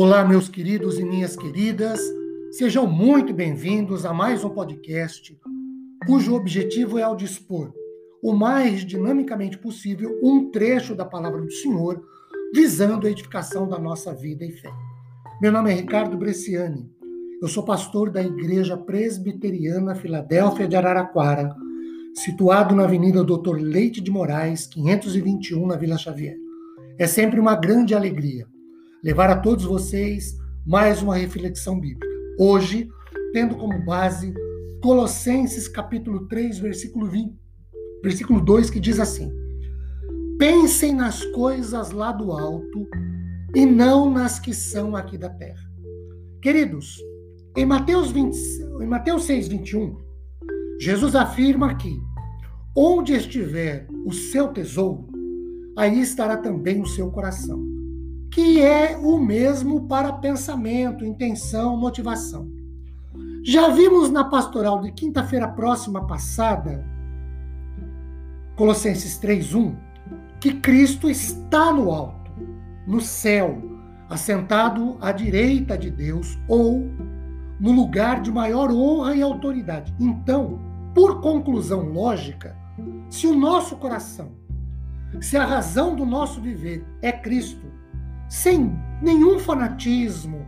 Olá, meus queridos e minhas queridas, sejam muito bem-vindos a mais um podcast cujo objetivo é ao dispor o mais dinamicamente possível um trecho da palavra do Senhor, visando a edificação da nossa vida e fé. Meu nome é Ricardo Bresciani, eu sou pastor da Igreja Presbiteriana Filadélfia de Araraquara, situado na Avenida Doutor Leite de Moraes, 521, na Vila Xavier. É sempre uma grande alegria levar a todos vocês mais uma reflexão bíblica. Hoje, tendo como base Colossenses capítulo 3, versículo 20, versículo 2, que diz assim: Pensem nas coisas lá do alto e não nas que são aqui da terra. Queridos, em Mateus, 20, em Mateus 6, 21, Jesus afirma que onde estiver o seu tesouro, aí estará também o seu coração que é o mesmo para pensamento, intenção, motivação. Já vimos na pastoral de quinta-feira próxima passada, Colossenses 3:1, que Cristo está no alto, no céu, assentado à direita de Deus ou no lugar de maior honra e autoridade. Então, por conclusão lógica, se o nosso coração, se a razão do nosso viver é Cristo, sem nenhum fanatismo,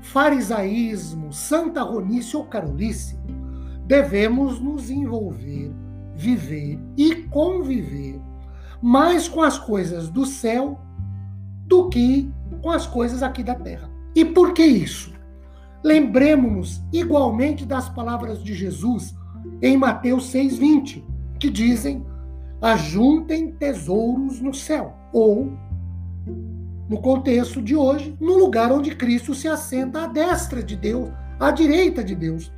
farisaísmo, santarronice ou carolice, devemos nos envolver, viver e conviver mais com as coisas do céu do que com as coisas aqui da terra. E por que isso? Lembremos-nos igualmente das palavras de Jesus em Mateus 6,20, que dizem: ajuntem tesouros no céu, ou no contexto de hoje, no lugar onde Cristo se assenta à destra de Deus, à direita de Deus,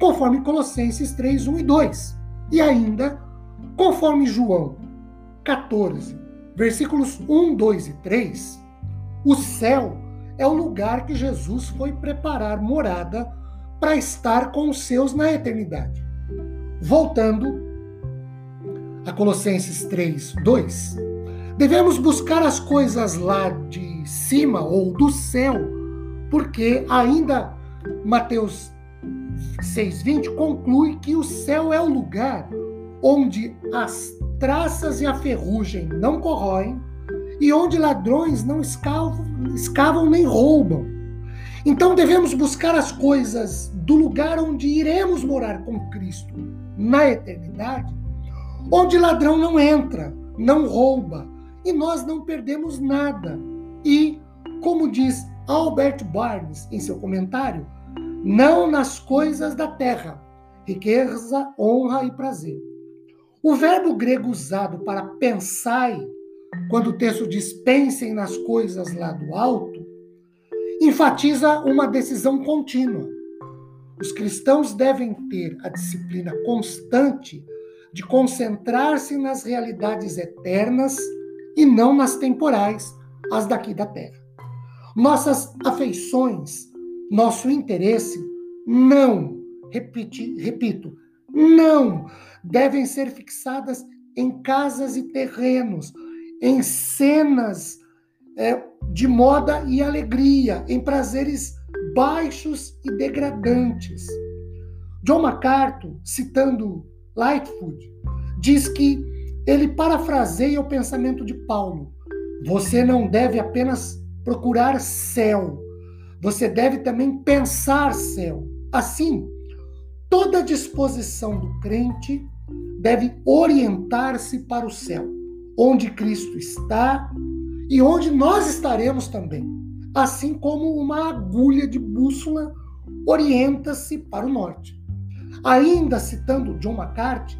conforme Colossenses 3, 1 e 2. E ainda, conforme João 14, versículos 1, 2 e 3, o céu é o lugar que Jesus foi preparar morada para estar com os seus na eternidade. Voltando a Colossenses 3, 2. Devemos buscar as coisas lá de cima ou do céu, porque ainda Mateus 6:20 conclui que o céu é o lugar onde as traças e a ferrugem não corroem e onde ladrões não escavam, escavam nem roubam. Então devemos buscar as coisas do lugar onde iremos morar com Cristo na eternidade, onde ladrão não entra, não rouba, e nós não perdemos nada. E, como diz Albert Barnes em seu comentário, não nas coisas da terra, riqueza, honra e prazer. O verbo grego usado para pensai, quando o texto diz pensem nas coisas lá do alto, enfatiza uma decisão contínua. Os cristãos devem ter a disciplina constante de concentrar-se nas realidades eternas e não nas temporais, as daqui da terra. Nossas afeições, nosso interesse não, repeti, repito, não devem ser fixadas em casas e terrenos, em cenas é, de moda e alegria, em prazeres baixos e degradantes. John MacArthur, citando Lightfoot, diz que ele parafraseia o pensamento de Paulo. Você não deve apenas procurar céu, você deve também pensar céu. Assim, toda disposição do crente deve orientar-se para o céu, onde Cristo está e onde nós estaremos também, assim como uma agulha de bússola orienta-se para o norte. Ainda citando John McCarthy,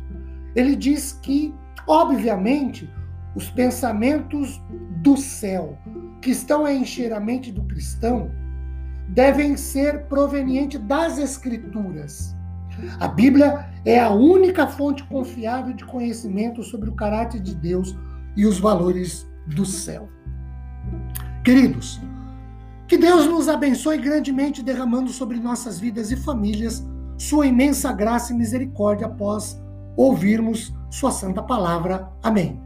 ele diz que Obviamente, os pensamentos do céu que estão a encher a mente do cristão devem ser provenientes das Escrituras. A Bíblia é a única fonte confiável de conhecimento sobre o caráter de Deus e os valores do céu. Queridos, que Deus nos abençoe grandemente, derramando sobre nossas vidas e famílias sua imensa graça e misericórdia após ouvirmos Sua santa palavra. Amém.